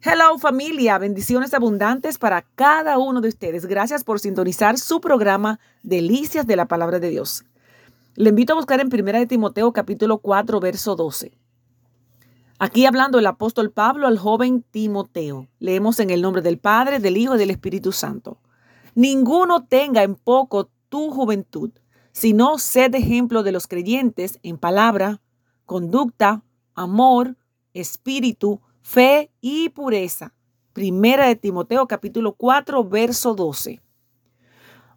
Hello familia, bendiciones abundantes para cada uno de ustedes. Gracias por sintonizar su programa Delicias de la Palabra de Dios. Le invito a buscar en 1 de Timoteo capítulo 4 verso 12. Aquí hablando el apóstol Pablo al joven Timoteo. Leemos en el nombre del Padre, del Hijo y del Espíritu Santo. Ninguno tenga en poco tu juventud, sino sed ejemplo de los creyentes en palabra, conducta, amor, espíritu, fe y pureza. Primera de Timoteo capítulo 4 verso 12.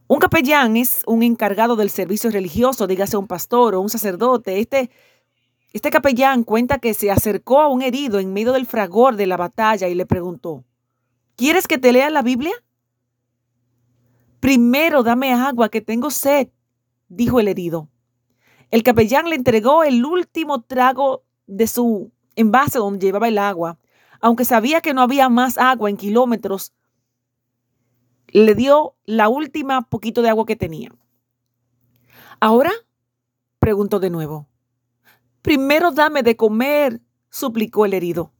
Un capellán es un encargado del servicio religioso, dígase un pastor o un sacerdote. Este, este capellán cuenta que se acercó a un herido en medio del fragor de la batalla y le preguntó, ¿quieres que te lea la Biblia? Primero dame agua, que tengo sed, dijo el herido. El capellán le entregó el último trago de su envase donde llevaba el agua aunque sabía que no había más agua en kilómetros, le dio la última poquito de agua que tenía. ¿Ahora? preguntó de nuevo. Primero dame de comer, suplicó el herido.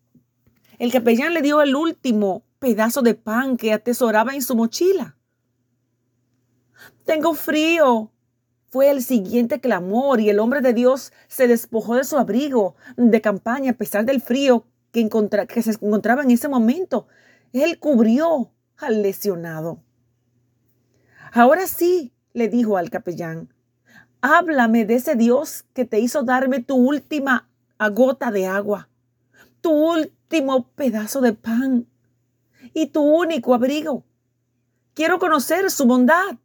El capellán le dio el último pedazo de pan que atesoraba en su mochila. Tengo frío, fue el siguiente clamor y el hombre de Dios se despojó de su abrigo de campaña a pesar del frío que, se encontraba en ese momento. Él cubrió al lesionado. Ahora sí, le dijo al capellán, háblame de ese Dios que te hizo darme tu última gota de agua, tu último pedazo de pan y tu único abrigo. Quiero conocer su bondad.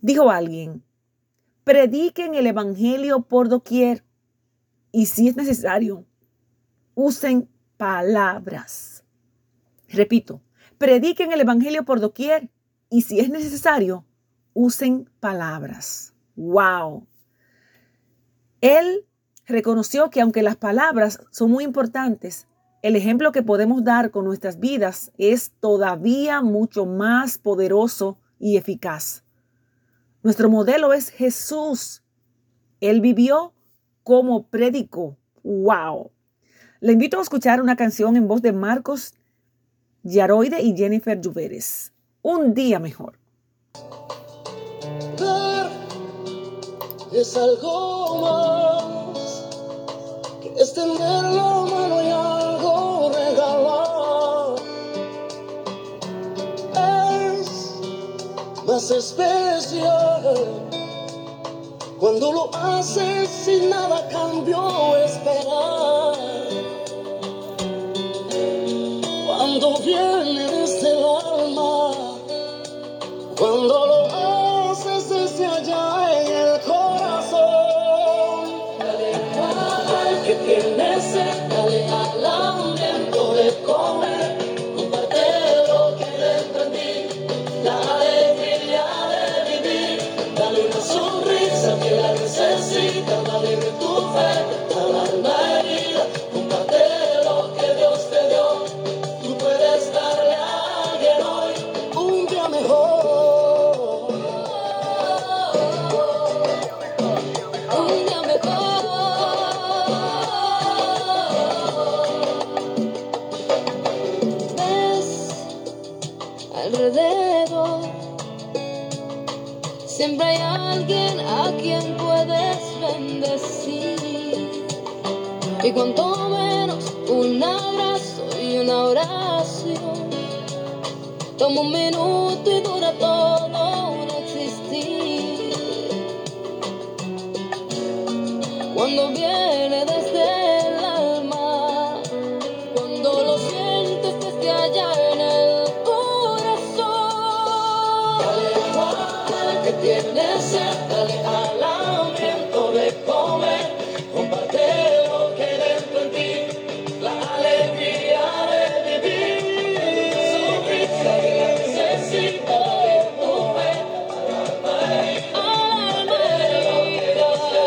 Dijo alguien, prediquen el Evangelio por doquier y si es necesario, usen palabras. Repito, prediquen el Evangelio por doquier y si es necesario, usen palabras. ¡Wow! Él reconoció que aunque las palabras son muy importantes, el ejemplo que podemos dar con nuestras vidas es todavía mucho más poderoso y eficaz. Nuestro modelo es Jesús. Él vivió como predicó. ¡Wow! Le invito a escuchar una canción en voz de Marcos Yaroide y Jennifer Lluveres. Un día mejor. es algo más que extender la mano y algo regalar. Es más especial cuando lo haces sin nada cambio esperar. Cuando viene desde el alma, cuando lo haces desde allá en el corazón. Dale al que tiene sed, dale al hambriento de comer. Siempre hay alguien a quien puedes bendecir. Y cuanto menos un abrazo y una oración. Toma un minuto y dura todo